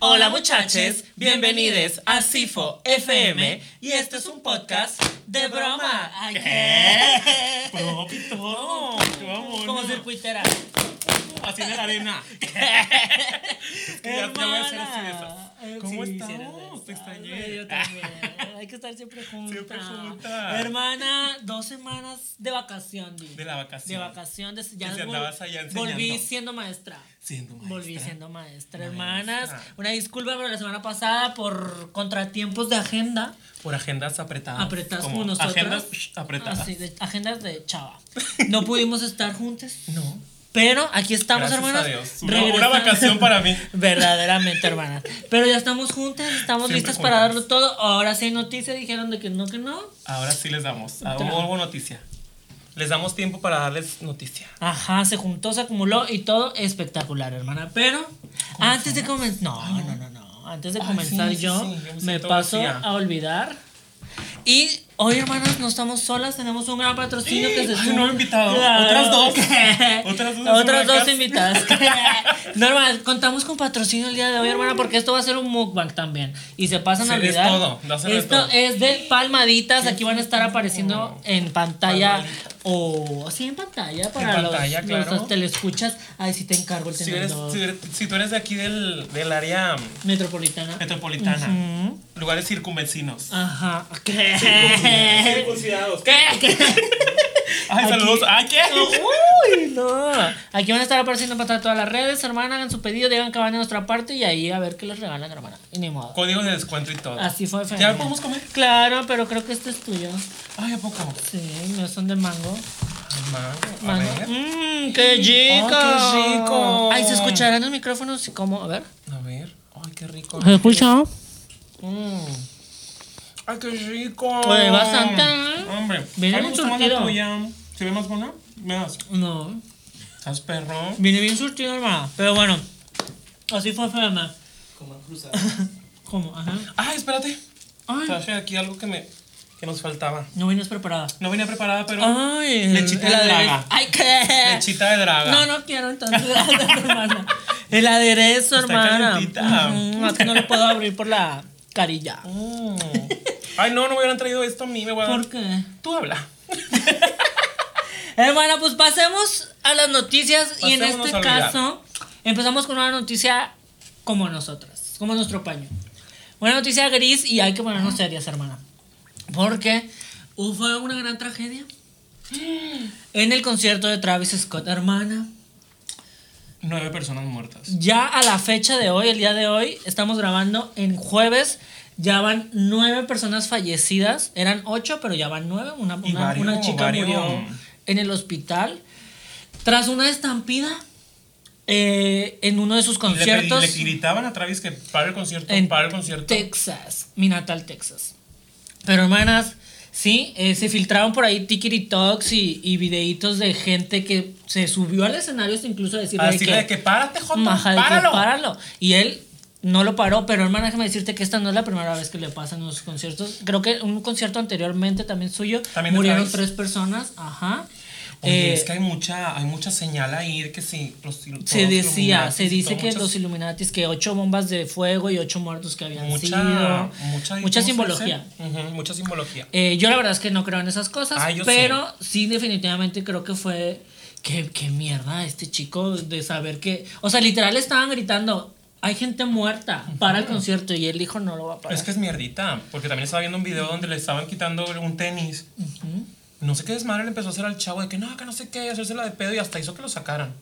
Hola muchachos, bienvenidos a Sifo FM y este es un podcast de broma. Ay, ¿Qué? Propito. Vámonos. Como circuitera. Así en la arena. Es que ya, ya voy a hacer así de esas. ¿Cómo estamos? Te extrañé. Yo también. Hay que estar siempre juntas. Siempre juntas. Hermana, dos semanas de vacación, Di. De la vacación. De vacación. de- ya vol- andabas allá enseñando. Volví siendo maestra. Siendo maestra. Volví siendo maestra, Maestra. hermanas. Una disculpa por la semana pasada por contratiempos de agenda. Por agendas apretadas. Apretadas Como nosotras. Agendas apretadas. Así, de- agendas de chava. No pudimos estar juntas. No. Pero aquí estamos, Gracias hermanas. a Dios. Una, una vacación para mí. Verdaderamente, hermanas. Pero ya estamos juntas, estamos Siempre listas juntas. para darlo todo. Ahora sí hay noticias, dijeron de que no, que no. Ahora sí les damos. Ah, Otra. Hubo noticia. Les damos tiempo para darles noticia. Ajá, se juntó, se acumuló y todo espectacular, hermana. Pero antes de comenzar. No, no, no, no. Antes de Ay, comenzar sí, yo sí, yo me me paso vacía. a olvidar. Y hoy, hermanas, no estamos solas, tenemos un gran patrocinio que se Ay, suma- nuevo invitado. Claro. Otras dos. Otras dos Otras dos invitadas. no, hermana, contamos con patrocinio el día de hoy, hermana, porque esto va a ser un mukbang también. Y se pasan a Sí, es olvidar. todo, de esto todo. es de palmaditas. Aquí van a estar apareciendo en pantalla. O sí, en pantalla para pantalla, los, claro. los telescuchas. Ay, si te encargo el Si, eres, si, eres- si tú eres de aquí del, del área Metropolitana. metropolitana, lugares circunvecinos. Ajá. ¿Qué? Circuncidados. ¿Qué? ¿Qué? Ay, Aquí- saludos. Ay, ¿qué? Uy, no. Aquí van a estar apareciendo en pantalla todas las redes, hermana. Hagan su pedido, digan que van de nuestra parte y ahí a ver qué les regalan, hermana. Y ni modo. Código de descuento y todo. Así fue, Fede. ¿Ya podemos comer? Claro, pero creo que este es tuyo. Ay, ¿a poco? Sí, no son de mango. Mango. A Mango. ver. Mmm, qué rico. Oh, qué rico. Ay, se escucharán los micrófonos y cómo, a ver. A ver. Ay, qué rico. ¿Se escucha? Mm. Ay, qué rico. ¿eh? Hombre. Viene la surtido. tuya. ¿Se ve más buena? Me das. No. ¿Estás perro? Viene bien surtido, hermana. Pero bueno, así fue, Fede. ¿Cómo? Ajá. Ay, espérate. Ay, Traje aquí algo que me que nos faltaba. no vienes preparada. No venía preparada, pero Ay, Lechita de draga. Ay, ¿qué? lechita de draga. No, no quiero entonces, hermana. El aderezo, Está hermana. calentita. Que no lo puedo abrir por la carilla. Mm. Ay, no, no me hubieran traído esto a mí, me voy a dar. ¿Por qué? Tú habla. Hermana, pues pasemos a las noticias y en Pasémonos este caso empezamos con una noticia como nosotras, como nuestro paño. Una noticia gris y hay que ponernos serias, hermana. Porque fue una gran tragedia. En el concierto de Travis Scott, hermana. Nueve personas muertas. Ya a la fecha de hoy, el día de hoy, estamos grabando en jueves. Ya van nueve personas fallecidas. Eran ocho, pero ya van nueve. Una, una- varios- una chica varios- murió en el hospital tras una estampida eh, en uno de sus le, conciertos y le gritaban a Travis que para el concierto, en para el concierto. Texas, mi natal Texas. Pero hermanas, sí, eh, se filtraron por ahí TikToks y, y videitos de gente que se subió al escenario hasta incluso a decirle A de decirle que, de que párate, que páralo. páralo. Y él no lo paró, pero hermana, déjame decirte que esta no es la primera vez que le pasan los conciertos. Creo que un concierto anteriormente también suyo También murieron tres personas, ajá. Oye, Eh, es que hay mucha, hay mucha señal ahí de que sí. Los, se decía, se dice que muchas- los Illuminatis, que ocho bombas de fuego y ocho muertos que habían mucha, sido. mucha, mucha ¿cómo se simbología. mucha simbología. Eh, yo la verdad es que no creo en esas cosas, Ah, pero sí. definitivamente creo que fue... Qué, qué mierda este chico de saber que... O sea, literal estaban gritando, hay gente muerta para el concierto y él dijo no lo va a parar. Es que es mierdita, porque también estaba viendo un video donde le estaban quitando un tenis. No sé qué desmadre le empezó a hacer al chavo de que no, que no sé qué, hacérsela de pedo y hasta hizo que lo sacaran.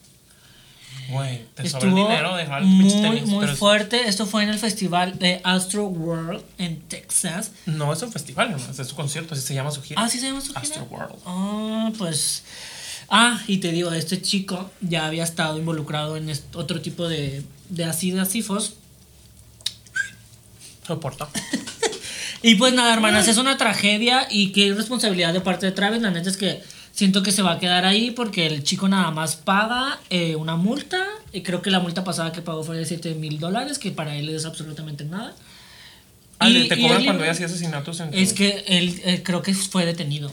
Güey, te sobra el Estuvo dinero, dejar el muy, tenis. muy pero es- fuerte. Esto fue en el festival de Astro World en Texas. No es un festival, no, es su concierto, así se llama su gira. Ah, ¿sí se llama su gira? Astro World. Ah, pues... Ah, y te digo, este chico ya había estado involucrado en otro tipo de, de así de asifos. Soporta. Y pues nada, hermanas, es una tragedia y qué responsabilidad de parte de Travis. La neta es que siento que se va a quedar ahí porque el chico nada más paga eh, una multa. Y creo que la multa pasada que pagó fue de 7 mil dólares, que para él es absolutamente nada. Ah, Y- te cobran cuando hay así asesinatos en Es que él eh, creo que fue detenido.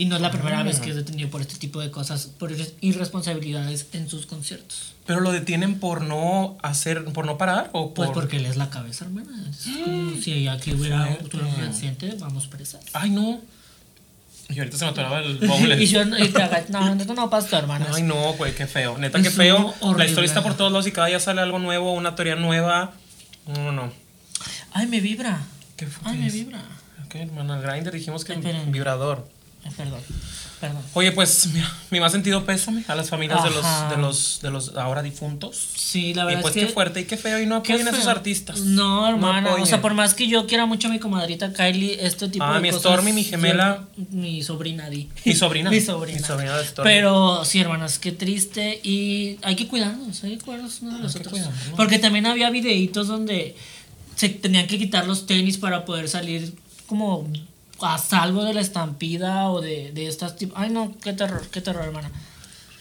Y no es la primera vez que es detenido por este tipo de cosas, por irres- irresponsabilidades en sus conciertos. Pero lo detienen por no hacer, por no parar o por. Pues porque él es la cabeza, hermana. Es como si aquí hubiera un accidente, vamos presas. Ay, no. Y ahorita se me atoraba el y bowler. yo y te hagas, no, esto no pasa, hermanas. Ay, no, güey, qué feo. Neta, qué feo. La horrible. historia está por todos lados y cada día sale algo nuevo, una teoría nueva. No, no, no. Ay, me vibra. ¿Qué fue? Ay, ¿Qué me vibra. Ok, hermana, el grinder dijimos que Esperen. vibrador. Ay, perdón, perdón. Oye, pues, mira, mi más sentido pésame a las familias de los, de los, de los ahora difuntos. Sí, la Y verdad pues es que qué fuerte y qué feo y no apoyen a esos artistas. No, hermana. o sea, por más que yo quiera mucho a mi comadrita Kylie, este tipo Ah, de mi cosas. Stormy, mi gemela. yo- mi sobrina, Di. Mi sobrina. mi sobrina. Mi sobrina de Stormy. Pero sí, hermanas, qué triste. Y hay que cuidarnos, hay que cuidarnos unos de los otros. Porque también había videitos donde se tenían que quitar los tenis para poder salir como a salvo de la estampida o de, de estas. Ay, no, qué terror, qué terror, hermana.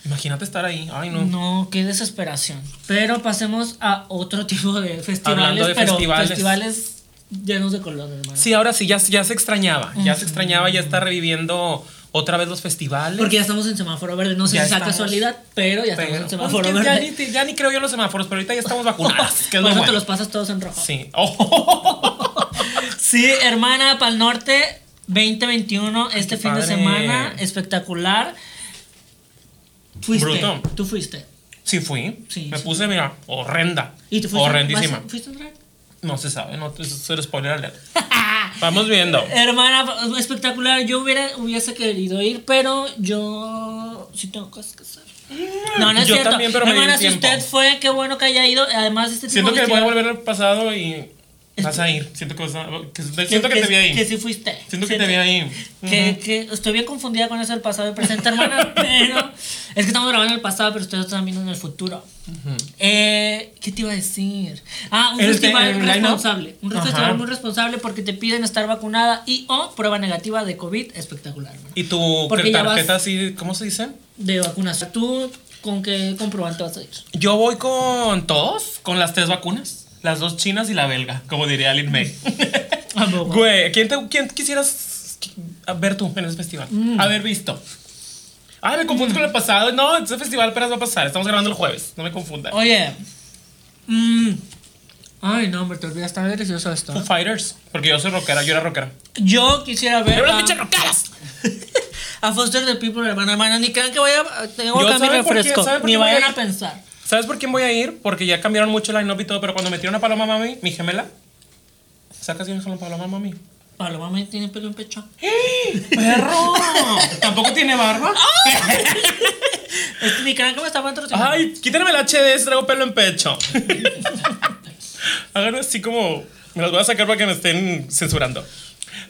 Imagínate estar ahí. Ay, no. No, qué desesperación. Pero pasemos a otro tipo de festivales, Hablando de pero festivales. festivales llenos de color, hermano. Sí, ahora sí, ya, ya se extrañaba. Ya se extrañaba, ya está reviviendo otra vez los festivales. Porque ya estamos en semáforo verde. No sé Ya si sea casualidad, pero ya estamos en semáforo pues, ya, verde. ni, ya ni creo yo en los semáforos, pero ahorita ya estamos vacunadas. que es Por eso te bueno. los pasas todos en rojo. Sí. Oh. Sí, hermana, para el norte, 2021, este fin de semana, espectacular. Fuiste. Bruto. Tú fuiste. Sí, fui. Sí, Me sí. puse, mira, horrenda. ¿Y tú fuiste? Horrendísima. ¿Vas- ¿Fuiste a drag? No se sabe, no es el spoiler alert. Vamos viendo. Hermana, espectacular. Yo hubiera, hubiese querido ir, pero yo sí tengo cosas que hacer. No, no es Yo cierto. también, pero Hermana, si tiempo. usted fue, qué bueno que haya ido. Además, este tipo Siento de que voy a volver al pasado y vas a ir. Siento que, vas a- que- siento que te vi ahí. Que sí fuiste. Siento que Siento- te vi ahí. Que, que estoy bien confundida con eso del pasado y presente, hermana, pero es que estamos grabando en el pasado, pero ustedes están viendo en el futuro. Eh, ¿Qué te iba a decir? Ah, un ¿El festival te- el line-up? responsable. Un Ajá. festival muy responsable porque te piden estar vacunada y o prueba negativa de COVID. Espectacular, hermana. Y tu tarjeta así, ¿cómo se dice? De vacunación. ¿Tú con qué comprobante vas a ir? Yo voy con todos, con las tres vacunas. Las dos chinas y la belga, como diría Lin May. Güey, ¿quién, te- quién quisieras ver tú en ese festival? Mm. Haber visto. Ay, me confundo con el pasado. No, ese festival apenas va a pasar. Estamos grabando el jueves. No me confundan. Oye. mm, ay, no, hombre, te olvidas, está delicioso esto. Foo ¿eh? Fighters. Porque yo soy rockera, yo era rockera. Yo quisiera ver. ¡Pero las a- pinches rockeras! A Foster the People, hermana, hermana, ni crean que voy a. Tengo acá mi refresco. ¿sabe por Ni qué a vayan a pensar. ¿Sabes por quién voy a ir? Porque ya cambiaron mucho el line-up y todo, pero cuando metieron a Paloma Mami, mi gemela, ¿sacas bien con Paloma Mami? Paloma me tiene pelo en pecho. ¡Perro! ¿Tampoco tiene barba? Ni crean que me está patrocinando. Ay, quítenme el HD, traigo pelo en pecho. Hagan así como. Me los voy a sacar para que me estén censurando.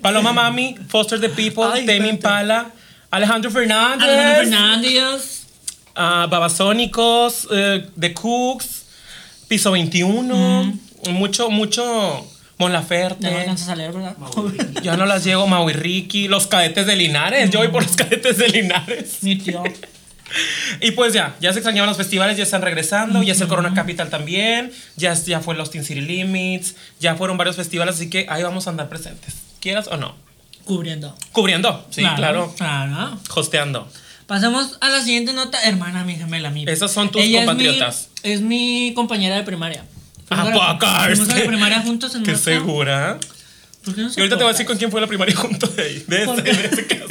Paloma Mami, Foster the People, Ay, espérate. Impala, Alejandro Fernández, Alejandro Fernández. Ah, Babasónicos, eh, The Cooks, Piso 21, mucho, mucho Mon Laferte. Ya no a leer, ¿verdad? Ya no las llego, Mau y Ricky, los cadetes de Linares. Yo voy por los cadetes de Linares. Mi tío. Y pues ya, ya se extrañaban los festivales, ya están regresando, ya es el Corona Capital también, ya, ya fue los Teen City Limits, ya fueron varios festivales, así que ahí vamos a andar presentes, quieras o no. Cubriendo. Cubriendo, sí, claro. Claro. Hosteando. Pasemos a la siguiente nota. Hermana, mi gemela, mi. Esas son tus Ella es mi- compatriotas. Es mi, compañera de primaria. ¿A Fuimos a la- fuimos a la primaria juntos en Qué marzo. segura. ¿Por qué no Y ahorita te voy a decir con quién fue la primaria junto de ahí, de ¿Por ese, qué? de ese caso.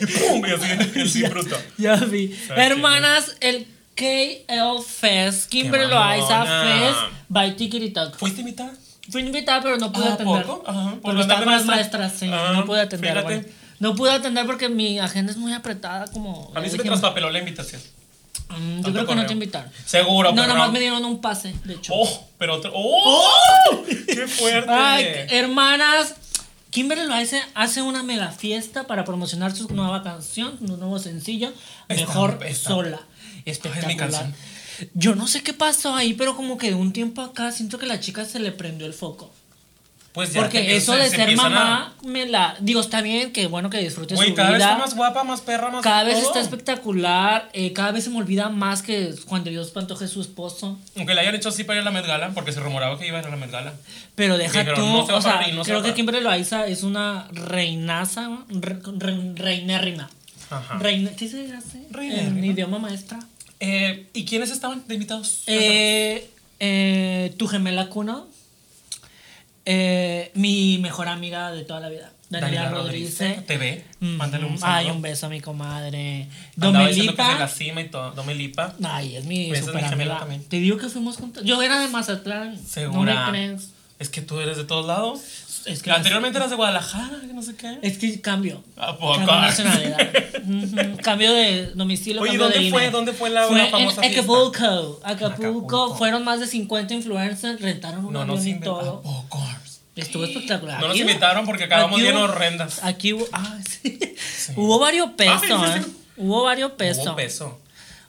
Y pum, y así, así bruto. Ya vi. ¿Sabes Hermanas, el KL Fest, Kimberly Loaiza. Fest by Tikiri Talk. ¿Fuiste invitada? Fui invitada, pero no pude ¿A atender. Ajá, por Porque andar estaba de con las maestra. maestras, sí. Ah, no pude atender. fíjate. bueno. No pude atender porque mi agenda es muy apretada, como. A mí se me traspapeló la invitación. Mm, yo creo que no te invitaron. Seguro, No, nada más me dieron un pase, de hecho. Oh, pero otro. ¡Oh! ¡Qué fuerte! Ay, hermanas. Kimberly Loaiza hace una mega fiesta para promocionar su nueva canción, su nuevo sencillo, Está- Mejor está- Sola. Ay, es mi Espectacular. canción. Yo no sé qué pasó ahí, pero como que de un tiempo acá siento que la chica se le prendió el foco. Pues ya Porque te- eso se- de se ser mamá, me la. Digo, está bien, que bueno que disfrutes Güey, su cada vez está más guapa, más perra, más cada vez todo. está espectacular. eh, cada vez se me olvida más que cuando Dios Pantoja es su esposo. Aunque le hayan hecho así para ir a la Met Gala, porque se rumoraba que iba a ir a la Met Gala. Pero deja Dijeron, tú, no se o sea, no creo que. Kimberly Loaiza es una reinaza, re, re- reinérrima. Ajá. Reina, ¿Qué se hace? En idioma maestra. Eh, ¿Y quiénes estaban de invitados? Eh, eh, tu gemela Cuno. Eh, mi mejor amiga de toda la vida, Daniela, Daniela Rodríguez. Rodríguez. Te ve. Mm, Mándale un saludo. Ay, un beso a mi comadre. Diciendo que la Domelipa. cima y todo. Domelipa. Ay, es mi super gemela amiga. también. Te digo que fuimos juntos. Yo era de Mazatlán. Segura. No me crees. Es que tú eres de todos lados. Es que Anteriormente eras de Guadalajara, que no sé qué. Es que cambio. ¿A poco? Cambio de nacionalidad. Cambio de domicilio. Oye, cambio ¿dónde de fue? INE. ¿Dónde fue la- Fue una en famosa fiesta? Acapulco. Acapulco. Acapulco. Fueron más de 50 influencers. Rentaron un No, no avión se y todo. ¿A poco? Estuvo espectacular. No nos invitaron porque acabamos bien horrendas. Aquí hubo. Ah, sí. Hubo varios pesos. Ay, sí, ¿eh? Hubo varios pesos. Hubo peso.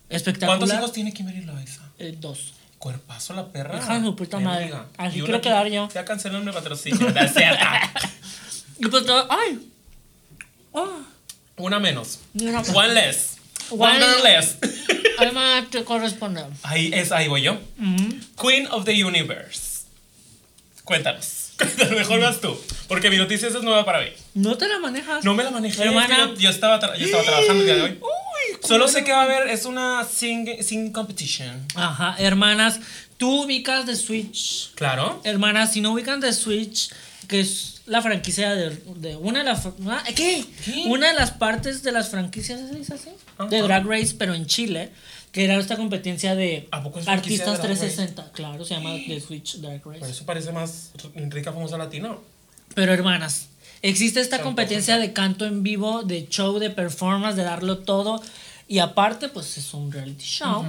Espectacular. ¿Cuántos hijos tiene Kimberly Loaiza? Eh, dos. Cuerpazo la perra. Hija su puta madre. rica. Así una quiero que- quedar yo. Ya cancelan mi patrocinio. Y pues todo. ¡Ay! Ah, Una menos. mira. One less. One- One less. Además, te corresponde. Ahí es, ahí voy yo. Queen of the Universe. Cuéntanos. Cuéntanos, mejor vas tú. Porque mi noticia es nueva para mí. No te la manejas. No me la manejé. Hermana. es Yo, yo estaba, yo estaba trabajando el día de hoy. Solo sé que va a haber, es una sing, sing competition. Ajá, hermanas, tú ubicas de Switch. Claro. Hermanas, si no ubican de Switch, que es la franquicia de, de una de las. ah, ¿Qué? ¿Qué? Una de las partes de las franquicias, ¿se dice así? Ajá. De Drag Race, pero en Chile, que era esta competencia de ¿A poco es franquicia de artistas Drag Race? 360. Claro, se llama The Switch Drag Race. Por eso parece más rica, famosa latino. Pero hermanas, existe esta competencia de canto en vivo, de show, de performance, de darlo todo. Y aparte, pues es un reality show.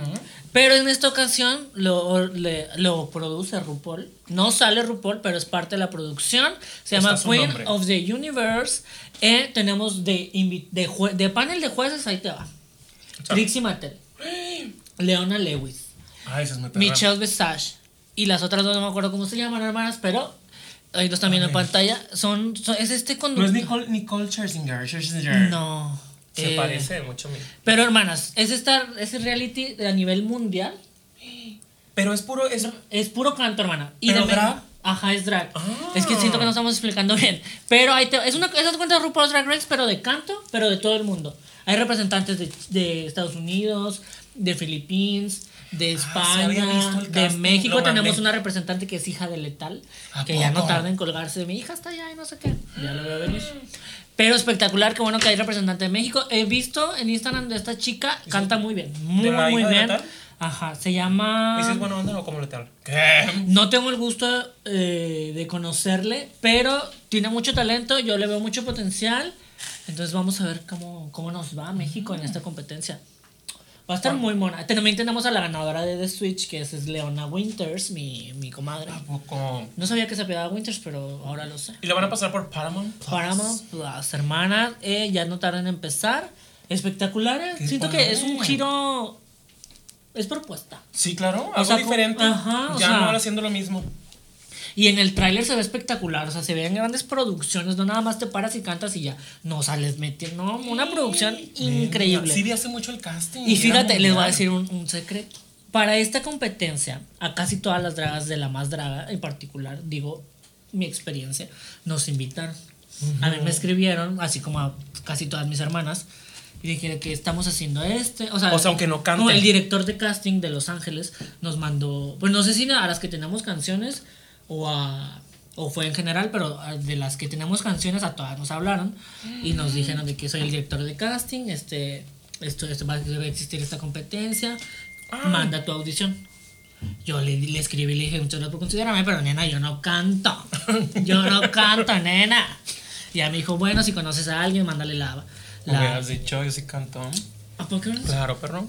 Pero en esta ocasión lo, le- lo produce RuPaul. No sale RuPaul, pero es parte de la producción. Se Está llama Queen nombre. of the Universe. Eh, tenemos de, de, de panel de jueces, ahí te va. Trixie Mattel, Leona Lewis, es perra. Michelle Visage y las otras dos no me acuerdo cómo se llaman, hermanas, pero ahí lo están viendo en pantalla. Son, son- es este No conductor. es Nicole, Nicole Scherzinger. Scherzinger. No. Se Eh, parece mucho a mí. Pero hermanas, es esta, ese reality a nivel mundial. Pero es puro. Es, Es puro canto, hermana. Y ¿Pero de drag? Ajá, es drag. Ah. Es que siento que no estamos explicando bien. Pero ahí te- es una es cuenta de RuPaul's Drag Race, pero de canto, pero de todo el mundo. Hay representantes de, de Estados Unidos, de Filipinas, de Ah, España, el de México. lo Tenemos mandé. una representante que es hija de Letal, ¿A que ya no poco? tarda en colgarse. Mi hija está allá y no sé qué. Ya lo veo venir. Pero espectacular, qué bueno que hay representante de México. He visto en Instagram de esta chica, canta muy bien. Muy, ¿De la muy de bien. Ajá, se llama. ¿Dices bueno onda o como letal? ¿Qué? No tengo el gusto eh, de conocerle, pero tiene mucho talento, yo le veo mucho potencial. Entonces vamos a ver cómo, cómo nos va México en esta competencia. Va a estar muy mona. También tenemos a la ganadora de The Switch, que es, es Leona Winters, mi, mi comadre. ¿A poco? No sabía que se apellidaba Winters, pero ahora lo sé. ¿Y la van a pasar por Paramount? Plus? Paramount Plus, hermanas, eh, ya no tardan en empezar. Espectaculares. Qué Siento que es un giro. Es propuesta. Sí, claro. O Algo sea, diferente. ajá, o ya sea- no ahora haciendo lo mismo. Y en el tráiler se ve espectacular, o sea, se ven grandes producciones, no nada más te paras y cantas y ya, no sales metiendo, no, una producción increíble. Sí, vi hace mucho el casting. y fíjate, les voy a decir un, un secreto. Para esta competencia, a casi todas las dragas de la más draga en particular, digo mi experiencia, nos invitaron. A mí me escribieron, así como a casi todas mis hermanas, y dije que estamos haciendo este. O sea, O sea, aunque no canten. como el director de casting de Los Ángeles nos mandó, pues no sé si a las que tenemos canciones o a o fue en general, pero a- de las que tenemos canciones a todas nos hablaron y nos dijeron de que soy el director de casting, este esto, esto va, debe existir esta competencia, Ah. manda tu audición. Yo le, le escribí y le dije, muchas gracias por considerarme, pero nena, yo no canto. Yo no canto, nena. Y ya me dijo, bueno, si conoces a alguien, mándale la... La hubieras dicho, yo sí canto. ¿A no? Claro, perro.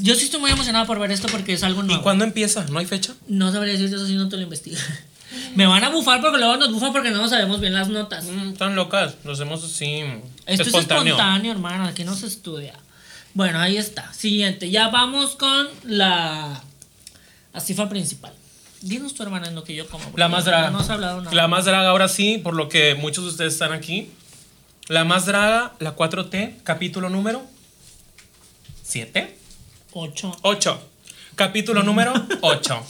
Yo sí estoy muy emocionada por ver esto porque es algo ¿Y nuevo. cuándo empieza? ¿No hay fecha? No sabría decirte eso si no te lo investigo. Me van a bufar porque luego nos bufan porque no sabemos bien las notas. Mm, están locas. Lo hacemos así. Esto espontáneo. es espontáneo, hermano. Aquí no se estudia. Bueno, ahí está. Siguiente. Ya vamos con la, la cifra principal. Dinos tu hermana en lo que yo como. La más draga. No hablado nada. La más draga, ahora sí, por lo que muchos de ustedes están aquí. La más draga, la 4T, capítulo número 7. Ocho. 8. Capítulo número 8.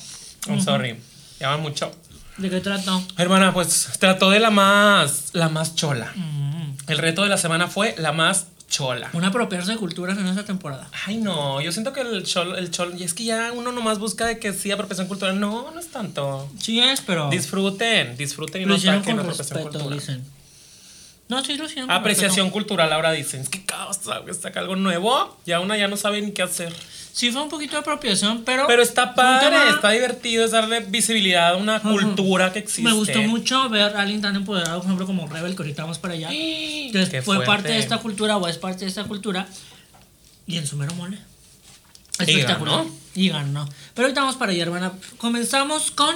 I'm sorry. Ya mucho. ¿De qué trato? Hermana, pues trató de la más, la más chola. Mm. El reto de la semana fue la más chola. Una apropiarse de culturas en esta temporada. Ay, no, yo siento que el chol, el chol, y es que ya uno nomás busca de que sí, apropiación cultural. No, no es tanto. Sí es, pero Disfruten, disfruten y no saquen con apropiación respeto, cultural. dicen. No, sí lo hicieron Apreciación cultural, ahora dicen, es que vez saca algo nuevo, ya una ya no sabe ni qué hacer. Sí fue un poquito de apropiación, pero... Pero está padre, tema- está divertido, es darle visibilidad a una cultura que existe. Me gustó mucho ver a alguien tan empoderado, por ejemplo, como Rebel, que ahorita vamos para allá. Qué Que fue parte de esta cultura o es parte de esta cultura. Y en su mero mole. Espectacular. ganó. Y ganó. Pero ahorita vamos para allá, hermana. Comenzamos con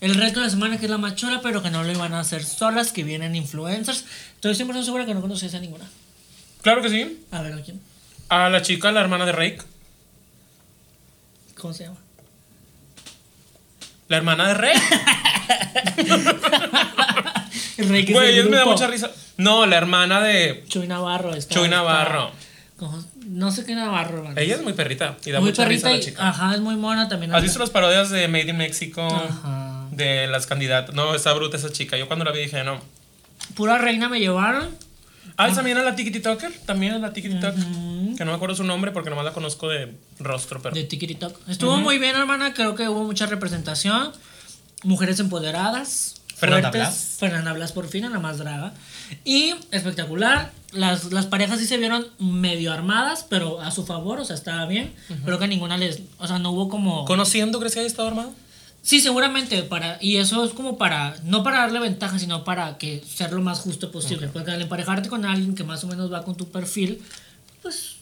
el reto de la semana, que es la machola, pero que no lo iban a hacer solas, que vienen influencers. Estoy 100% segura que no conoces a ninguna. Claro que sí. A ver, ¿a quién? A la chica, la hermana de Rake. ¿Cómo se llama? La hermana de. El rey que es Güey, eso me da mucha risa. No, la hermana de Chuy Navarro. Está, Chuy Navarro. No sé qué Navarro, hermano. Ella es muy perrita y da muy mucha risa perrita la y- chica. Ajá, es muy mona también. ¿Has visto las parodias de Made in Mexico? Ajá. De las candidatas. No, está bruta esa chica. Yo cuando la vi dije, no. Pura reina me llevaron. Ah, ¿y también a la Tiki Talker. También a la Tiki Talker. Que no me acuerdo su nombre porque nomás la conozco de rostro, pero. De TikTok. Estuvo muy bien, hermana. Creo que hubo mucha representación. Mujeres empoderadas. Fernanda fuertes. Blas. Fernanda Blas por fin, la más draga. Y espectacular. Las, las parejas sí se vieron medio armadas, pero a su favor, o sea, estaba bien. Creo que ninguna les. O sea, no hubo como. ¿Conociendo crees que haya estado armado? Sí, seguramente, para, y eso es como para, no para darle ventaja, sino para que ser lo más justo posible. Porque al emparejarte con alguien que más o menos va con tu perfil, pues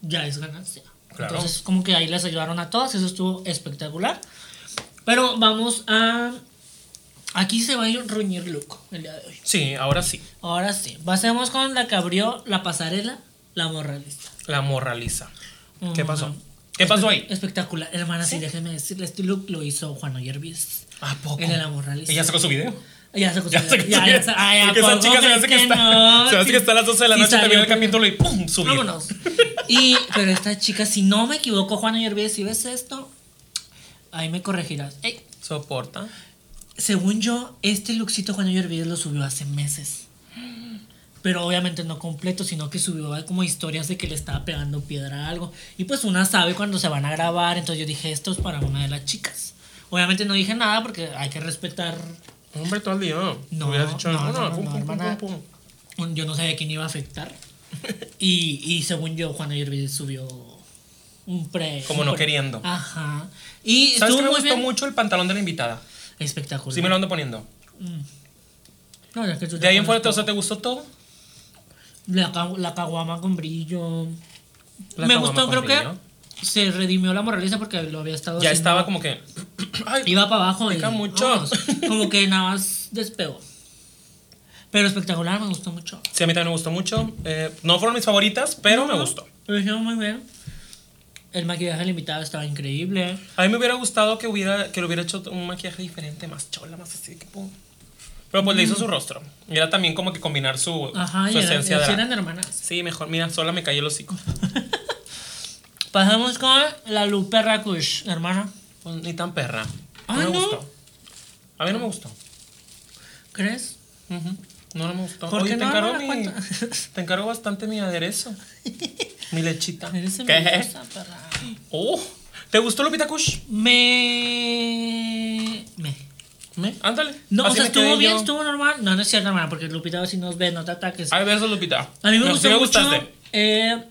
ya es ganancia. Claro. Entonces, como que ahí les ayudaron a todas, eso estuvo espectacular. Pero vamos a... Aquí se va a ruñir look el día de hoy. Sí, ahora sí. Ahora sí, pasemos con la que abrió la pasarela, la morralista. La morraliza. ¿Qué Ujú. pasó? ¿Qué pasó ahí? Espectacular. Hermana, sí, déjeme decirle, este look lo hizo Juan Oyervis. ¿A poco? El de la morralista. Ella sacó su video. Ya Ya sacó su ya, video. ya, ay, ¿a Porque esa chica se me hace que, está. no? Se me hace Sí. que está a las 12 de la Sí noche, salió, termina el capítulo y ¡pum! Subir. Vámonos. Y, pero esta chica, si no me equivoco, Juan Oyervis, si ves esto, ahí me corregirás. Ey, Soporta. según yo, este lookcito Juan Oyervis lo subió hace meses. Pero obviamente no completo, sino que subió como historias de que le estaba pegando piedra a algo. Y pues una sabe cuando se van a grabar, entonces yo dije, esto es para una de las chicas. Obviamente no dije nada porque hay que respetar Hombre, todo el día. No, dicho, no, no, no, no, pum, pum, hermana. pum, yo no sabía quién iba a afectar. Y, y según yo, Juan Ayervis subió un pre. Como un no pre- queriendo. Ajá. Y ¿Sabes que me gustó bien. mucho el pantalón de la invitada? Espectacular. Sí me lo ando poniendo. No, es que tú De ahí en fuera, todo. ¿te gustó todo? La, ca- la caguama con brillo. La me gustó, creo brillo. que se redimió la moraliza porque lo había estado Ya estaba como que. Ay, Iba para abajo y. Mucho. como que nada más despegó. Pero espectacular, me gustó mucho. Sí, a mí también me gustó mucho. Eh, no fueron mis favoritas, pero me gustó. Lo hicieron muy bien. El maquillaje limitado estaba increíble. A mí me hubiera gustado que hubiera que le hubiera hecho un maquillaje diferente, más chola, más así. Que. Pero pues le hizo su rostro. Y era también como que combinar su. Ajá, su y esencia y de eran hermanas. Sí, mejor. Mira, sola me cayó el hocico. Pasamos con la Lupe Rakush, hermana. Pues, ni tan perra. No Ah, me ¿no? gustó. A mí no me gustó. ¿Crees? No, no me gustó. ¿Por Oye, te encargo, No mi, te encargo bastante mi aderezo. mi lechita. Eres ¿Qué? perra. Oh, ¿Te gustó Lupita Kush? Me. Me. ¿Me? Ándale. No, Así o sea, estuvo bien, yo. estuvo normal. No, no es cierto, hermana, porque Lupita, si nos ve, no te ataques. Ay, besos, Lupita. A mí me No, gustó sí me mucho. gustaste. eh,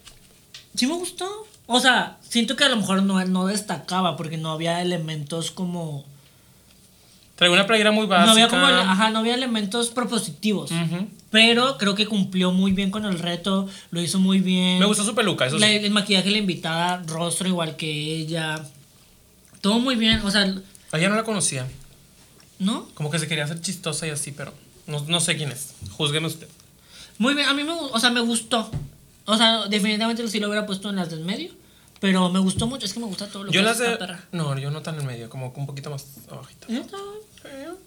sí me gustó. O sea, siento que a lo mejor no, no destacaba porque no había elementos como. Traigo una playera muy básica. No había como. Ajá, no había elementos propositivos. Ujú. Pero creo que cumplió muy bien con el reto. Lo hizo muy bien. Me gustó su peluca, eso La- sí. el maquillaje de la invitada, rostro igual que ella. Todo muy bien. O sea, ella no la conocía. ¿No? Como que se quería hacer chistosa y así, pero no, no sé quién es. Júzgueme usted. Muy bien. A mí me, o sea, me gustó. O sea, definitivamente sí lo hubiera puesto en las del medio. Pero me gustó mucho, es que me gusta todo lo Yo que las de. No, yo no tan en medio, como un poquito más abajito.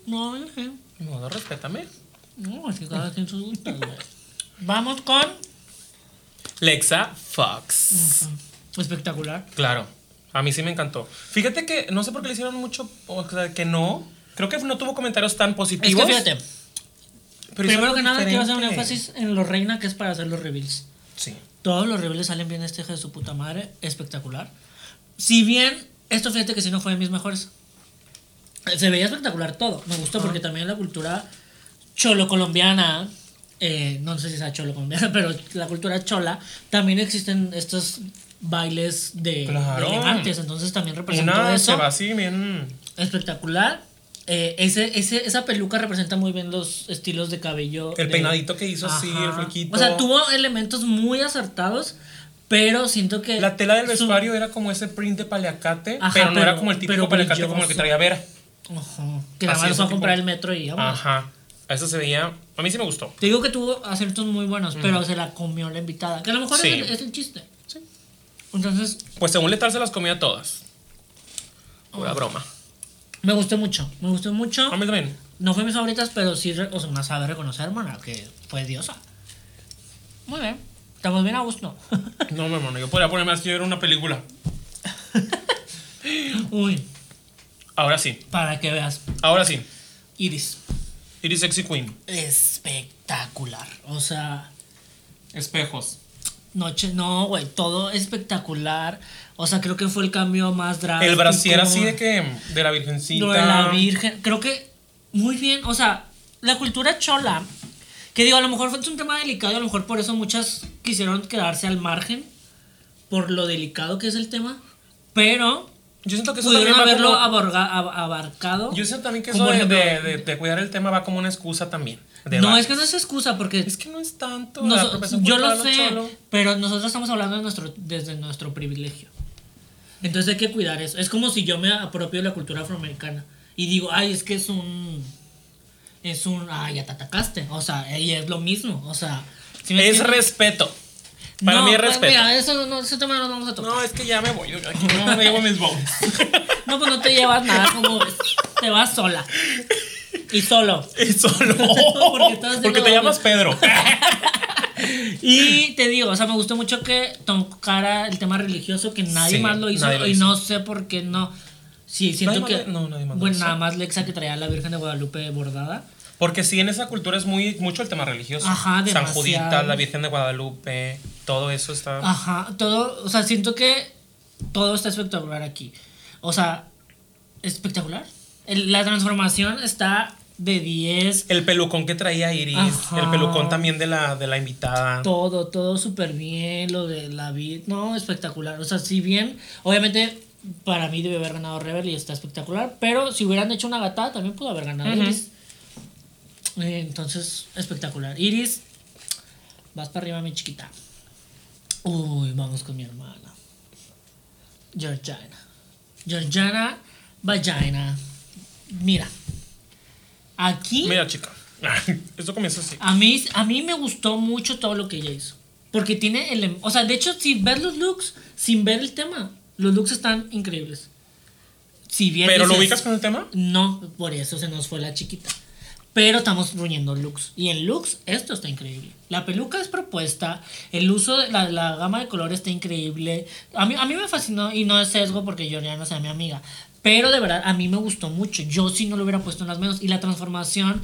No, yo sé. Ni modo, respétame. No, es que cada quien sus gustos. Vamos con. Lexa Fox. Espectacular. Claro, a mí sí me encantó. Fíjate que no sé por qué le hicieron mucho, o sea, que no. Creo que no tuvo comentarios tan Es positivos. que fíjate, pero primero que nada quiero hacer un énfasis en lo reina que es para hacer los reveals. Sí. Todos los reveals salen bien este hijo de su puta madre. Espectacular. Si bien, esto fíjate que si no fue de mis mejores. Se veía espectacular todo. Me gustó porque también la cultura cholo colombiana, eh, no sé si sea cholo colombiana, pero la cultura chola, también existen estos bailes de, Claro. de elegantes. Entonces también representó Una eso. se va así bien. Espectacular. Eh, ese, ese, esa peluca representa muy bien los estilos de cabello. El de- peinadito que hizo así, el flequito. O sea, tuvo elementos muy acertados, pero siento que. La tela del su- vestuario era como ese print de paliacate, Ajá, pero no era como el típico pero paliacate como el que brilloso. traía Vera. Ajá. Que nada más es, fue a comprar el metro y vámonos. Ajá. Eso se veía. A mí sí me gustó. Te digo que tuvo aciertos muy buenos, pero se la comió la invitada. Que a lo mejor Sí. es, el, es el chiste. Entonces, Pues según Letal se las comía todas. Oh. Pura broma. Me gustó mucho. Me gustó mucho. A mí también. No fue mis favoritas, pero sí, o sea, una sabe reconocer, hermana, que fue diosa. Muy bien. Estamos bien a gusto. No, mi hermano, yo podría ponerme así a ver una película. Uy, Ahora sí, para que veas. ahora sí. Iris. Iris Sexy Queen. Espectacular. O sea, Espejos. Noche, no, güey, todo espectacular. O sea, creo que fue el cambio más drástico. El brasier así de que. De la virgencita. Lo de la Virgen. Creo que muy bien. O sea, la cultura chola. Que digo, a lo mejor fue un tema delicado y a lo mejor por eso muchas quisieron quedarse al margen. Por lo delicado que es el tema. Pero Yo siento que eso pudieron también va haberlo como- aborga- ab- abarcado. Yo siento también que eso de, de- de- de cuidar el tema va como una excusa también. no, es que no es excusa porque Es que no es tanto. Nos- yo lo sé, cholo. pero nosotros estamos hablando de nuestro, desde nuestro privilegio. Entonces hay que cuidar eso. Es como si yo me apropio de la cultura afroamericana y digo, ay, es que es un. Es un. Ay, ya te atacaste. O sea, y es lo mismo. O sea. ¿sí me Es respeto. Para No, mí es pues, respeto. Mira, eso no, ese tema no lo vamos a tocar. No, es que ya me voy. yo Aquí no me llevo mis bowls. No, pues no te llevas nada, como ves. Te vas sola. Y solo. Y solo. Porque te llamas Pedro. Y te digo, o sea, me gustó mucho que tocara el tema religioso, que nadie Sí, más lo hizo, y no sé por qué no. Sí, siento Nadie que. no, nadie más bueno, nada más Lexa que traía a la Virgen de Guadalupe bordada. Porque sí, en esa cultura es muy mucho el tema religioso. Ajá, San. Judita, la Virgen de Guadalupe, todo eso está. Ajá, todo, o sea, siento que todo está espectacular aquí. O sea, espectacular. El- la transformación está de 10. El pelucón que traía Iris, Ajá. el pelucón también de la, de la invitada. Todo, todo súper bien, lo de la vida, no, espectacular. O sea, si bien, obviamente, para mí debe haber ganado Rebel y está espectacular, pero si hubieran hecho una gatada, también pudo haber ganado. Iris. Entonces, espectacular. Iris, vas para arriba, mi chiquita. Uy, vamos con mi hermana. Georgiana. Georgiana Vagina. Mira, aquí... Mira, chica. Esto comienza así. A mí, a mí me gustó mucho todo lo que ella hizo. Porque tiene el... O sea, de hecho, si ves los looks, sin ver el tema, los looks están increíbles. Si bien ¿Pero lo ubicas con el tema? No, por eso se nos fue la chiquita. Pero estamos ruñendo looks. Y en looks, esto está increíble. La peluca es propuesta. El uso de la, la gama de colores está increíble. A mí, a mí me fascinó y no es sesgo porque Georgiana sea mi amiga. Pero de verdad, a mí me gustó mucho. Yo sí no lo hubiera puesto en las manos. Y la transformación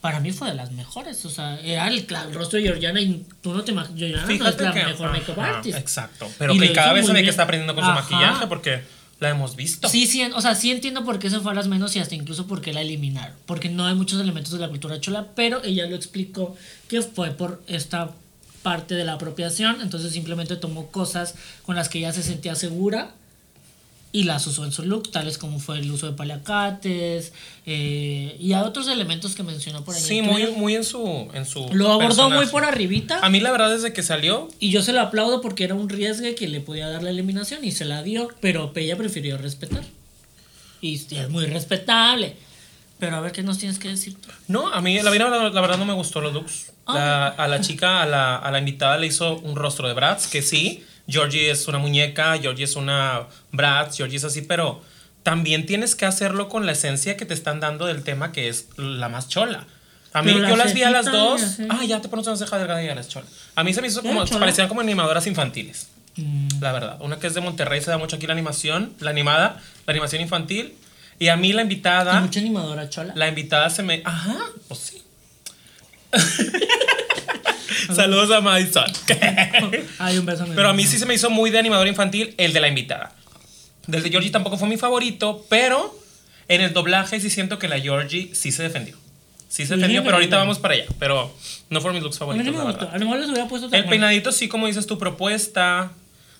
para mí fue de las mejores. O sea, era el, el rostro de Georgiana y tú no te imaginas. Georgiana no es la que. mejor makeup ajá, artist. Exacto. Pero Y que cada vez se ve que está aprendiendo con su maquillaje porque la hemos visto. Sí, sí, o sea, sí entiendo por qué se fue a las menos y hasta incluso por qué la eliminaron. Porque no hay muchos elementos de la cultura chola, pero ella lo explicó que fue por esta parte de la apropiación. Entonces simplemente tomó cosas con las que ella se sentía segura y las usó en su look, tales como fue el uso de paliacates eh, y a otros elementos que mencionó por ahí. Sí, muy, Twitter. muy en su. En su Lo abordó muy personaje. por arribita. A mí, la verdad, desde que salió, Y yo se lo aplaudo porque era un riesgo que le podía dar la eliminación y se la dio, pero ella prefirió respetar. Y es muy respetable. Pero a ver qué nos tienes que decir tú. No, a mí la, verdad- la verdad no me gustó los looks. Ah. La- a la chica, a la, a la invitada le hizo un rostro de Bratz, que sí, Georgie es una muñeca, Georgie es una Bratz, Georgie es así, pero también tienes que hacerlo con la esencia que te están dando del tema que es la más chola. A mí, la yo las vi a las dos. Ah, ya te pones una ceja delgada y ya las chola. A mí se me hizo como, chola. parecían como animadoras infantiles. Mm. La verdad. Una que es de Monterrey se da mucho aquí la animación, la animada, la animación infantil. Y a mí la invitada, mucha animadora chola. la invitada se me. Ajá, pues sí. Saludos a Madison. Ay, un beso. mi Pero a mí sí se me hizo muy de animador infantil el de la invitada. Del de Georgie tampoco fue mi favorito, pero en el doblaje sí siento que la Georgie sí se defendió. Sí se defendió, pero pero ahorita vamos para allá. Pero no fueron mis looks A mí favoritos, no me la gustó. verdad. A lo mejor les hubiera puesto El peinadito sí, como dices tu propuesta,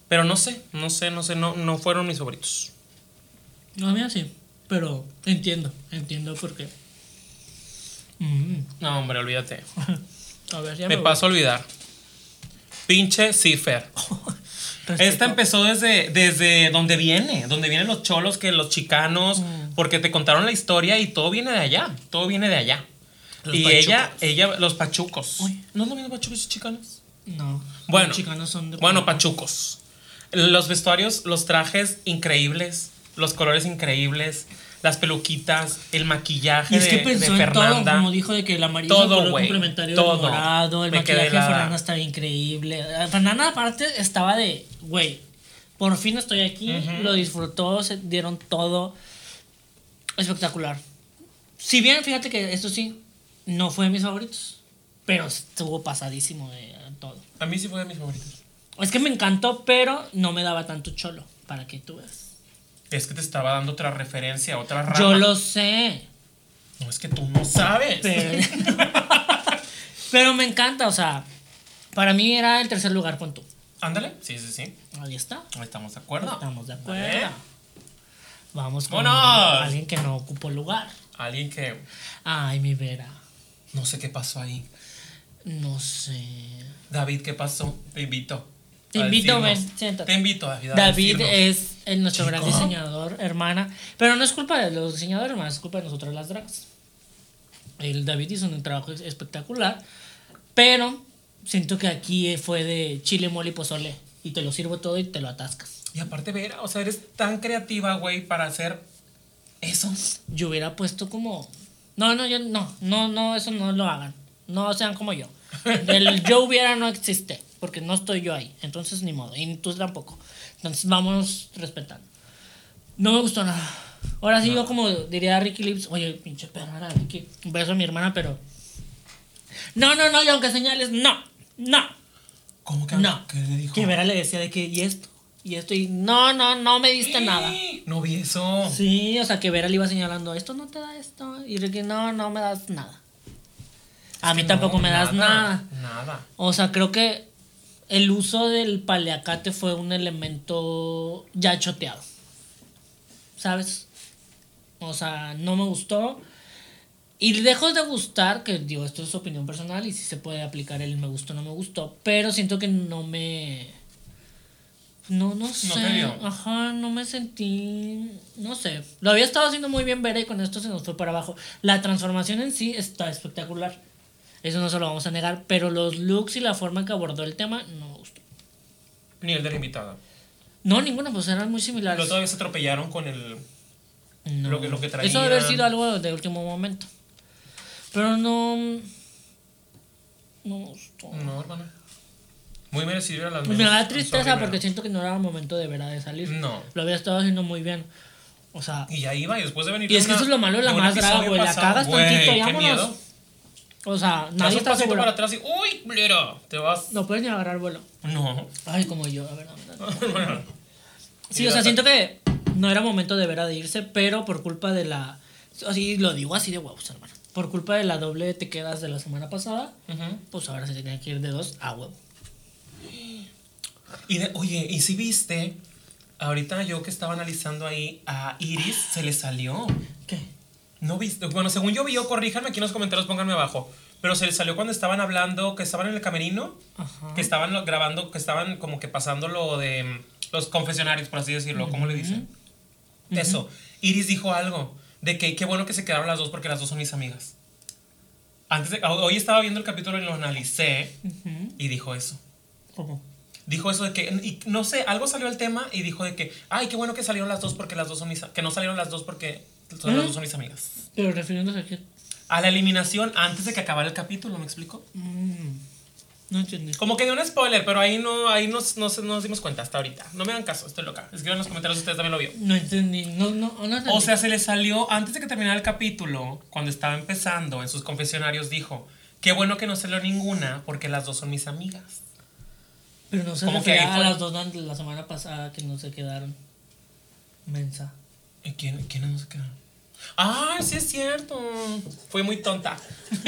pero no sé, no sé, no sé, no, no fueron mis favoritos. No, a mí sí. Pero entiendo. Entiendo por qué. Mm. No, hombre, olvídate. A ver, ya Me me, paso a olvidar. Pinche Cifer. Esta empezó desde, desde donde viene, donde vienen los cholos, que los chicanos, Mm. porque te contaron la historia y todo viene de allá, todo viene de allá. Los y pachucos. ella, ella, los pachucos. Uy. ¿No es lo mismo pachucos y chicanos? No. Bueno, Los chicanos son de. Bueno, pachucos. Los vestuarios, los trajes increíbles, los colores increíbles, las peluquitas, el maquillaje Y es que de, pensó de en todo, Fernanda. como dijo, de que el amarillo Todo, color complementario todo. del morado, el Me maquillaje de. Fernanda estaba increíble. Eh, Fernanda aparte estaba de, güey, por fin estoy aquí, lo disfrutó, se dieron todo. Espectacular. Si bien, fíjate que esto sí, no fue de mis favoritos, pero estuvo pasadísimo de todo. A mí sí fue de mis favoritos. Es que me encantó, pero no me daba tanto cholo, para que tú veas. Es que te estaba dando otra referencia, otra rama. Yo lo sé, No, es que tú no sabes. pero... pero me encanta, o sea, para mí era el tercer lugar con tú. Ándale. Sí, sí, sí. Ahí está. Estamos de acuerdo. Estamos de acuerdo. Vamos con alguien que no ocupó lugar. Alguien que Ay, mi Vera. no sé qué pasó ahí. No sé. David, ¿qué pasó? Te invito. Te invito, ven, siéntate. Te invito, David. a David es el, nuestro gran diseñador, hermana. Pero no es culpa de los diseñadores, hermana, es culpa de nosotros las dragas. El David hizo un trabajo espectacular. Pero siento que aquí fue de chile, mole y pozole. Y te lo sirvo todo y te lo atascas. Y aparte, Vera, o sea, eres tan creativa, güey, para hacer eso. Yo hubiera puesto como. No, no, yo no, no, no, eso no lo hagan. No sean como yo. El yo hubiera no existe, porque no estoy yo ahí. Entonces, ni modo. Y tú tampoco. Entonces, vamos respetando. No me gustó nada. Ahora sí, yo como diría Ricky Lips, oye, pinche perra, Ricky. Un beso a mi hermana, pero. No, no, no, y aunque señales, no, no, ¿Cómo que no. ¿Qué le dijo? Que Vera le decía de que, y esto, y esto, y no, no, no me diste nada. No vi eso. Sí, o sea, que Vera le iba señalando, esto no te da esto. Y Ricky, no, no me das nada. A mí tampoco me das nada. Nada. O sea, creo que el uso del paliacate fue un elemento ya choteado. ¿Sabes? O sea, no me gustó. Y lejos de gustar, que digo, esto es opinión personal y si se puede aplicar el me gustó, no me gustó. Pero siento que no me. No, no sé. dio. Ajá, no me sentí. No sé. Lo había estado haciendo muy bien Vera y con esto se nos fue para abajo. La transformación en sí está espectacular. Eso no se lo vamos a negar. Pero los looks y la forma en que abordó el tema no me gustó. Ni el de la invitada. No, ninguna, pues eran muy Pero similares. todavía se atropellaron con el. No. lo que- lo que Eso debe haber sido algo de último momento. Pero no. No me gustó. No, hermana. Muy merecido a las Me menos. da tristeza porque siento que no era momento de Vera de salir. No. Lo había estado haciendo muy bien. O sea. Y ya iba, y después de venir. Y es que eso es lo malo de la más episodio güey. La cagas tantito vámonos. miedo. O sea, nadie un está pasito seguro. para atrás y. ¡Uy, culero! Te vas. No puedes ni agarrar vuelo. No. Ay, como yo, a ver, a ver. Bueno. Sí, o sea, la- siento que no era momento de Vera de irse, pero por culpa de la. Así lo digo así de huevos, hermano. Por culpa de la doble te quedas de la semana pasada, pues ahora se tenía que ir de dos a huevo. Y de- oye, ¿y si viste? Ahorita yo que estaba analizando ahí a Iris, se le salió. ¿Qué? No viste. Bueno, según yo vi, yo, corríjanme aquí en los comentarios, pónganme abajo. Pero se le salió cuando estaban hablando, que estaban en el camerino, Ajá. que estaban lo- grabando, que estaban como que pasando lo de mm, los confesionarios, por así decirlo. ¿Cómo le dicen? Eso. Iris dijo algo de que qué bueno que se quedaron las dos porque las dos son mis amigas. Antes de- hoy estaba viendo el capítulo y lo analicé y dijo eso. ¿Cómo? dijo eso de que, y no sé, algo salió al tema y dijo de que, ay, qué bueno que salieron las dos porque las dos son mis, que no salieron las dos porque las dos son mis amigas. Pero refiriéndose a qué. A la eliminación antes de que acabara el capítulo, ¿me explico? No entendí. Como que dio un spoiler, pero ahí no, ahí nos, nos, nos dimos cuenta hasta ahorita. No me hagan caso, estoy loca. Escriban en los comentarios si ustedes también lo vio. No entendí. No, no, no entendí. O sea, se le salió antes de que terminara el capítulo, cuando estaba empezando en sus confesionarios, dijo, qué bueno que no salió ninguna porque las dos son mis amigas. Pero no se como que fue- a las dos de la semana pasada que no se quedaron. Mensa. ¿Y quién, quién no se quedaron? Ah, sí es cierto. Fue muy tonta.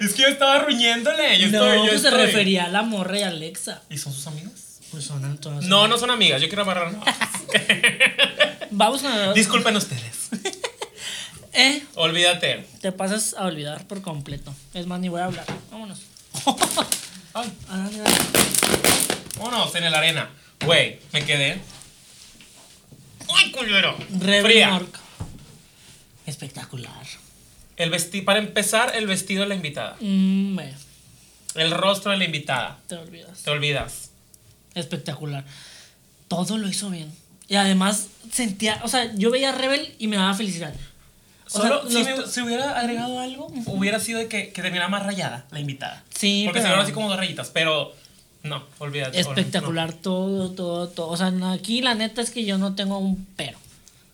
es que yo estaba ruñéndole. Yo no, estoy, yo pues se estoy. refería a la morra y a Alexa. ¿Y son sus amigas? Pues son todas. No, no son amigas. Yo quiero amarrar. Vamos a. Disculpen ustedes. Eh, Olvídate. te pasas a olvidar por completo. Es más, ni voy a hablar. Vámonos. Ay, vámonos en la arena. Güey, me quedé. ¡Ay, culero! Rebel Fría. Norca. Espectacular. El vesti para empezar, el vestido de la invitada. Mm, El rostro de la invitada. te olvidas. Te olvidas. Espectacular. Todo lo hizo bien. Y además sentía, o sea, yo veía a Rebel y me daba felicidad. O sea, Solo si, me- hubiera agregado algo, hubiera sido de que, que terminara más rayada la invitada. Sí, Porque se pero- vieron así como dos rayitas, pero no, olvídate. Espectacular todo, todo, todo. O sea, aquí la neta es que yo no tengo un pero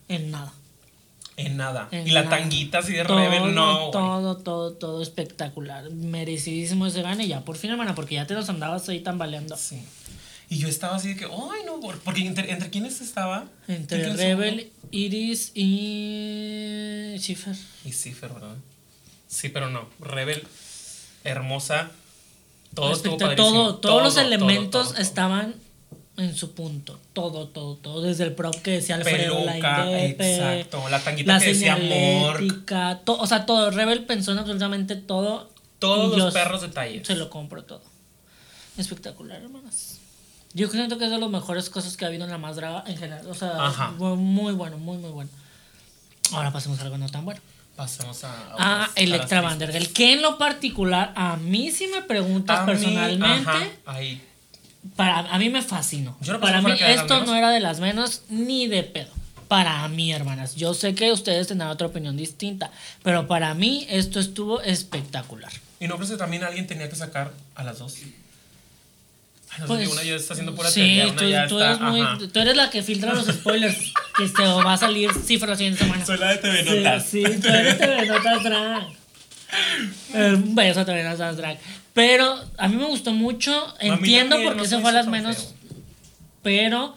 en nada. En nada. En y la nada. tanguita así de todo, rebel, no. Todo, todo, todo espectacular. Merecidísimo ese gane ya, por fin, hermana, porque ya te los andabas ahí tambaleando. Sí. Y yo estaba así de que, ay, no, por- porque entre, entre quiénes estaba? Entre ¿Quién Rebel, Iris y Schiffer. Y Cipher, ¿verdad? Sí, pero no. Rebel, hermosa. Todo padrísimo. todo, todos los Todo, elementos todo, todo. estaban en su punto. Todo, todo, todo. Desde el prop que decía Alfredo, la Peluca, Indepe, exacto. La tanguita la que decía to- o sea, todo. Rebel pensó en absolutamente todo. Todos los perros detalles. Se lo compro todo. Espectacular, hermanas. Yo siento que es de las mejores cosas que ha habido en la más draga en general. O sea, Ajá. muy bueno, muy, muy bueno. Ahora pasemos a algo no tan bueno. Pasemos a. a Ah, otras Electra caras Van der Gel. Que en lo particular, a mí si me preguntas A mí, personalmente, ajá, ahí. para, a mí me fascinó. Yo no para mí a esto no era de las menos ni de pedo. Para mí, hermanas. Yo sé que ustedes tendrán otra opinión distinta, pero para mí esto estuvo espectacular. ¿Y no crees que también alguien tenía que sacar a las dos? Ay, no sé Pues, si una ya está haciendo pura sí, teoría, una tú, ya tú está. eres muy- tú eres la que filtra los spoilers que se va a salir cifra la siguiente semana. Soy la de TV Sí, Notas. Sí, tú eres TV Notas Drag. Eh, Un beso a TV Notas Drag. Pero a mí me gustó mucho. Entiendo por qué no se fue a las menos. feo. Pero,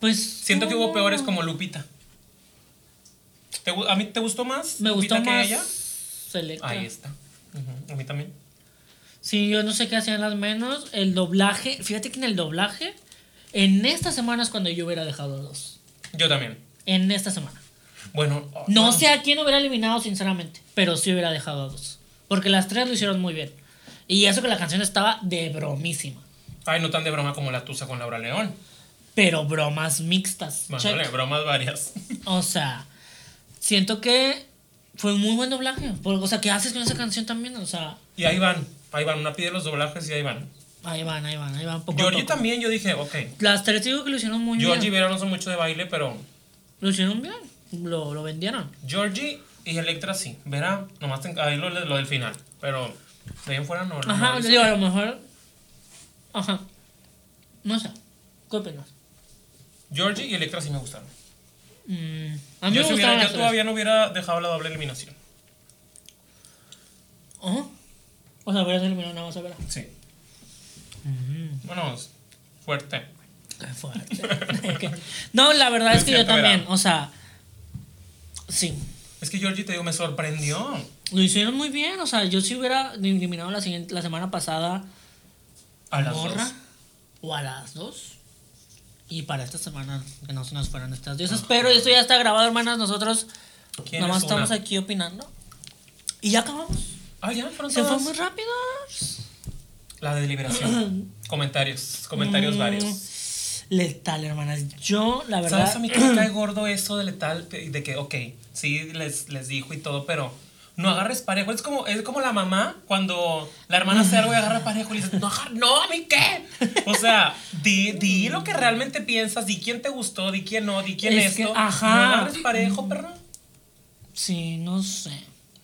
pues. Siento que hubo peores como Lupita. ¿Te ¿A mí te gustó más? Me gustó Lupita más. que ella? Selecta. Ahí está. A mí también. Sí, yo no sé qué hacían las menos. El doblaje. Fíjate que en el doblaje. En esta semana es cuando yo hubiera dejado dos. Yo también. En esta semana. Bueno. oh, No sé a quién hubiera eliminado, sinceramente. Pero sí hubiera dejado a dos. Porque las tres lo hicieron muy bien. Y eso que la canción estaba de bromísima. Ay, no tan de broma como la tusa con Laura León. Pero bromas mixtas. Bueno, Check. vale, bromas varias. O sea, siento que fue un muy buen doblaje. O sea, ¿qué haces con esa canción también? O sea, Y ahí van. Ahí van. Una pide los doblajes y ahí van. ahí van, ahí van, ahí van. Poco a Georgie poco. también, yo dije, ok. Las tres digo que lo hicieron muy Georgie y bien. Vera no son mucho de baile, pero Lo hicieron bien. Lo, lo vendieron. Georgie y Electra sí. Vera, nomás ten- ahí lo, lo del final. Pero de ahí en fuera no. no Ajá, hizo. digo, a lo mejor. Ajá. No sé. ¿Qué opinas? Georgie y Electra sí me gustaron. Mm, a mí yo me si hubiera- gustaron yo las tres. todavía no hubiera dejado la doble eliminación. Ajá. O sea, hubieras eliminado nada más a ver. Sí. Mm. Bueno, fuerte. Fuerte. no, la verdad es Es que yo también. O sea, sí. Es que Georgie, te digo, me sorprendió. Lo hicieron muy bien. O sea, yo si hubiera eliminado la, siguiente, la semana pasada A las Morra dos. o a las dos. Y para esta semana que no se nos fueran estas diosas. Pero esto ya está grabado, hermanas. Nosotros ¿Quién nomás es estamos aquí opinando. Y ya acabamos. Ah, ya, fueron Se fue muy rápido. La de deliberación. comentarios, comentarios Mm, varios. Letal, hermanas. Yo, la verdad. ¿Sabes a mí que me cae gordo eso de letal? De que, ok, sí, les, les dijo y todo, pero no agarres parejo. Es como, es como la mamá cuando la hermana hace algo y agarra parejo y le dice, no, no, ¿a mí qué? O sea, di, di lo que realmente piensas, di quién te gustó, di quién no, di quién Es que, esto. ajá. No agarres parejo, perro. Sí, no sé.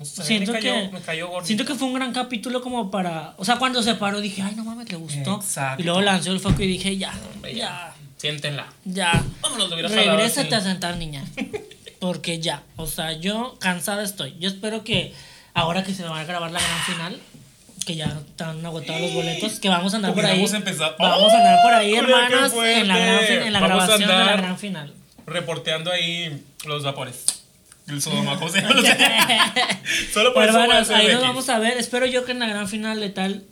Siento cayó, que me cayó siento que fue un gran capítulo como para, o sea, cuando se paró dije, ay, no mames, le gustó. Exacto. Y luego lanzó el foco y dije, ya, Hombre, ya, Siéntenla. ya. Vámonos, Regrésate a sentar, niña. Porque ya, o sea, yo cansada estoy. Yo espero que ahora que se va a grabar la gran final, que ya están agotados los boletos, que vamos a andar por ahí. Hubiéramos empezado- Vamos a andar por ahí, ¡Oh! Hermanas, en la, gran en la Vamos a grabación de la gran final. Reporteando ahí los vapores. El Sodoma, ¿cómo se llama? Solo por Pero eso hacer ahí nos vamos a ver. Espero yo que en la gran final letal,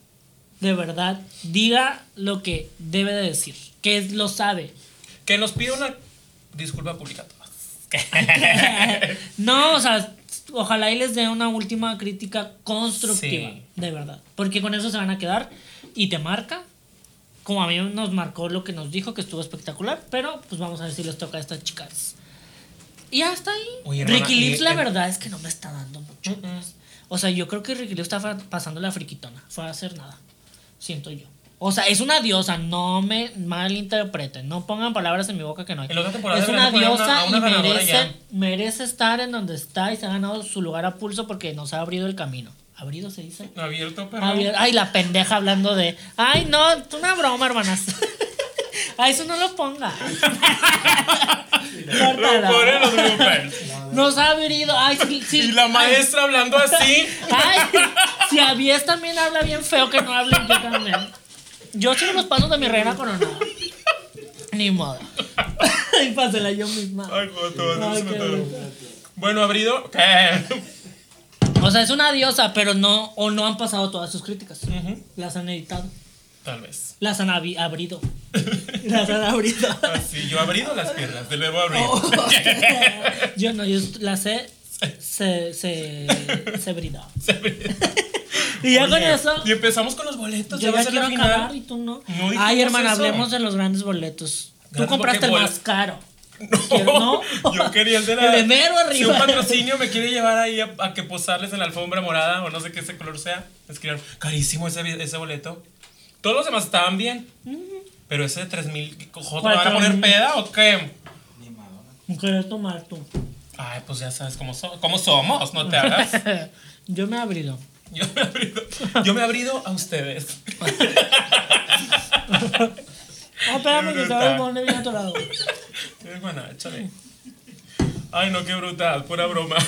de verdad, diga lo que debe de decir. Que lo sabe. Que nos pida una disculpa pública no, o sea, ojalá y les dé una última crítica constructiva, Sí. de verdad. Porque con eso se van a quedar y te marca. Como a mí nos marcó lo que nos dijo, que estuvo espectacular. Pero pues vamos a ver si les toca a estas chicas. Y hasta ahí. Oye, hermana, Ricky Lips, la verdad es que no me está dando mucho. O sea, yo creo que Ricky Lips está pasando la friquitona. Fue a hacer nada. Siento yo. O sea, es una diosa, no me malinterpreten, no pongan palabras en mi boca que no hay. Es una diosa una- una y merece, merece estar en donde está y se ha ganado su lugar a pulso porque nos ha abrido el camino. ¿Abrido se dice? Abierto, pero. Abier- Ay, la pendeja hablando de. Ay, no, es una broma, hermanas. Ay, eso no lo ponga. Nos ha abrido. Ay, sí, sí. Y la maestra hablando así. Ay, si Avies también habla bien feo, que no hable yo también. Yo sigo los pasos de mi reina coronada. Ni modo. Ay, pásela yo misma. Ay, joder, qué. Bueno, abrido. ¿Qué? O sea, es una diosa, pero no, o no han pasado todas sus críticas. Las han editado. Tal vez. Las han abrido. Las han abrido. Así, yo he abrido las piernas, del verbo abrir. Oh. yo no, yo las he se, se, se bridado. Y ya con eso. Y empezamos con los boletos. Yo ya quiero acabar y tú no. Ay, hermana, eso. hablemos de los grandes boletos. Tú compraste el más caro. No, ¿no? yo quería el de la. El de mero Si un arriba. patrocinio me quiere llevar ahí a, a que posarles en la alfombra morada o no sé qué ese color sea, escribieron, carísimo ese, ese boleto. Todos los demás estaban bien. Pero ese de 3000, ¿joto, ¿me van a poner 4000. peda o qué? ¿Quieres tomar tú? Ay, pues ya sabes cómo, so- cómo somos, no te hagas. Yo me he abrido. Yo me he abrido, yo me he abrido a ustedes. Ah, espérame que brutal. sabes dónde viene a tu lado. Hermana, échale. Ay, no, qué brutal, pura broma.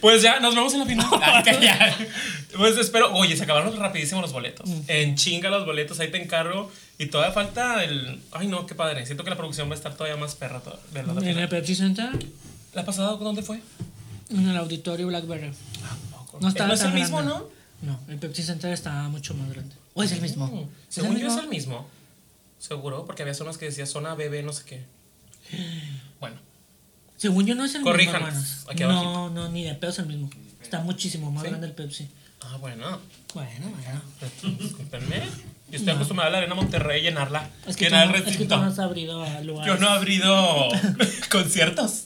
Pues ya, nos vemos en la final. Pues espero. Oye, se acabaron rapidísimo los boletos. En chinga los boletos, ahí te encargo. Y todavía falta el. Ay, no, qué padre. Siento que la producción va a estar todavía más perra. la En el Pepsi Center, ¿La pasada dónde fue? en el auditorio Blackberry. No estaba ¿No es el mismo, grande. no? No, el Pepsi Center está mucho más grande. ¿O es el mismo? Mm, ¿Es Según el yo es el mismo. Seguro, porque había zonas que decía zona bebé, no sé qué. Bueno, Según yo no es el Corríjanos, mismo, aquí No, no, ni de pedo es el mismo. Está muchísimo más ¿Sí? grande el Pepsi. ah, bueno. Bueno, bueno. Discúlpenme. Yo estoy acostumbrada a la arena Monterrey llenarla. Es que, llenar no, el es que tú recinto. no has abrido a lugares. Yo no he abrido conciertos.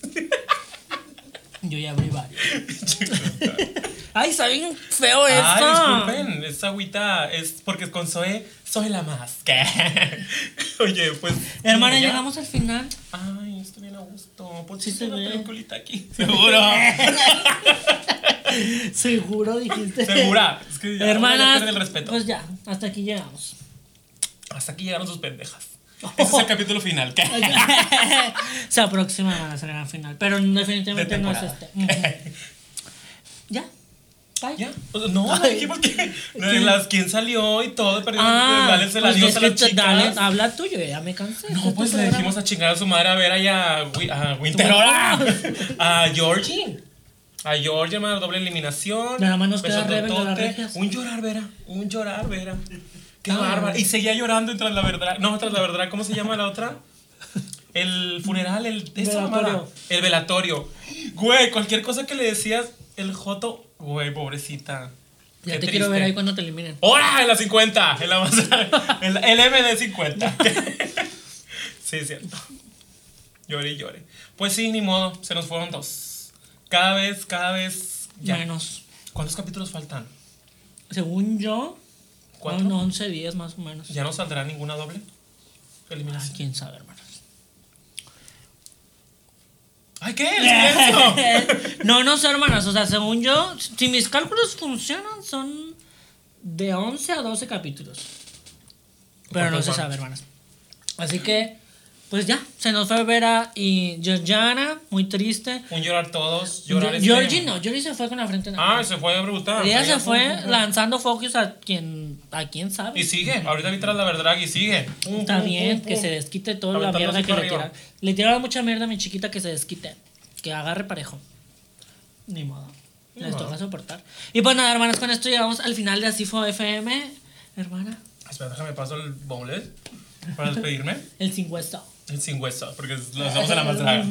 Yo ya abrí varios. Ay, está bien feo esto. Ay, disculpen, esta agüita es porque con Zoe soy la más. ¿Qué? Oye, pues. Hermana, llegamos al final. Ay, estoy bien a gusto. ¿Por Sí qué se ve. aquí? Seguro. Seguro dijiste. Segura. Es que ya Hermanas, el respeto. pues ya, hasta aquí llegamos. Hasta aquí llegaron sus pendejas. Ese es el capítulo final. ¿Qué? Se aproxima a la gran final, pero definitivamente De no es este. Ya. No, Ay. dijimos que. de las quién salió y todo. Pero Ah, dale el pues adiós es a te- chicas. dale, habla tuyo, ya me cansé. No, Este pues le dijimos a chingar a su madre a ver ahí a, a Winterora. A Georgie. A Georgie, hermano, doble eliminación. Nada más nos queda. Reven. Un llorar, Vera. Un llorar, Vera. Qué Ah. bárbara. Y seguía llorando tras la verdad. No, tras la verdad, ¿cómo se llama la otra? El funeral, el esa Velatorio. El velatorio. Güey, cualquier cosa que le decías, el Joto, güey, pobrecita. Ya Qué te quiero ver ahí cuando te eliminen. ¡Hora! En la 50. En la más, el, el MD 50. sí, es cierto. Llore y llore. Pues sí, ni modo. Se nos fueron dos. Cada vez, cada vez Ya. Menos. ¿Cuántos capítulos faltan? Según yo, son 11, 10 más o menos. ¿Ya no saldrá ninguna doble? Ah, quién sabe, hermanos. ¡Ay, qué! ¡El silencio! no, no sé, hermanas. O sea, según yo, si mis cálculos funcionan, son de 11 a 12 capítulos. Pero no ¿Cuántos se sabe, hermanas. Así que, pues ya, se nos fue Vera y Georgiana, muy triste. Un llorar todos. Llorar Ge- este- Georgie no, Georgie se fue con la frente en Ah, alto. se fue brutal. Ella se fue lanzando focus a quien, a quien sabe. Y sigue. Ahorita vi tras la verdad y sigue. Está bien, que se desquite toda la mierda que le arriba. tiraron. Le tiraron mucha mierda a mi chiquita que se desquite. Que agarre parejo. Ni modo. Ni Les modo. toca soportar. Y pues nada, hermanas, con esto llegamos al final de Asifo FM. Hermana, Espera, déjame paso el bowlet para despedirme. el sin hueso. El sin hueso, porque lo hacemos en la más draga.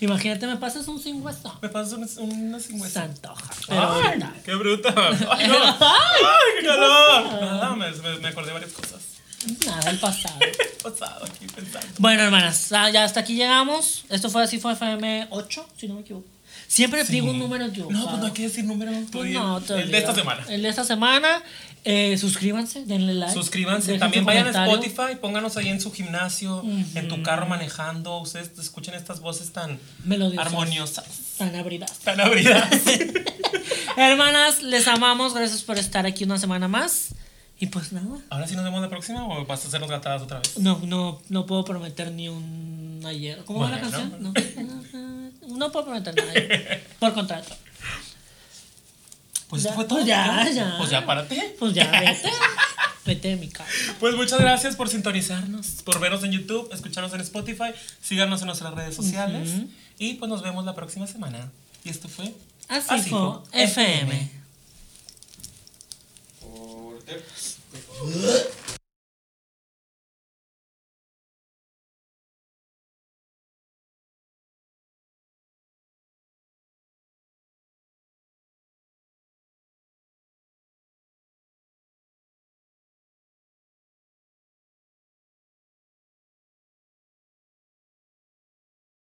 Imagínate, me pasas un sin hueso. Me pasas una, una sin Se hueso. antoja. Pero ¡Ay! ahorita. ¡Qué bruta! ¡Ay, no! ¡Ay, qué calor! Nada, me, me, acordé de varias cosas. Nada, el pasado. Pasado aquí pensando. Bueno, hermanas, ah, ya hasta aquí llegamos. Esto fue Asifo FM 8, si no me equivoco. Siempre digo un número equivocado. No, pues no hay que decir número. Pues no, el, el de esta semana. El de esta semana. Eh, suscríbanse, denle like. Suscríbanse. También vayan a. Spotify, pónganos ahí en su gimnasio, en tu carro manejando. Ustedes escuchen estas voces tan Melodiosas. armoniosas, Tan abridas. tan abridas. Hermanas, les amamos. Gracias por estar aquí una semana más. Y pues nada. Ahora sí nos vemos la próxima o vas a hacernos gatadas otra vez. No, no, no puedo prometer ni un ayer. ¿Cómo va la canción? No, no puedo prometer nada. Por contrato. Pues Ya, esto fue todo. pues ya, ya. Pues ya, párate. Pues ya, vete. Vete de mi casa. Pues muchas gracias por sintonizarnos, por vernos en YouTube, escucharnos en Spotify, síganos en nuestras redes sociales y pues nos vemos la próxima semana. Y esto fue Así fue FM. Corte.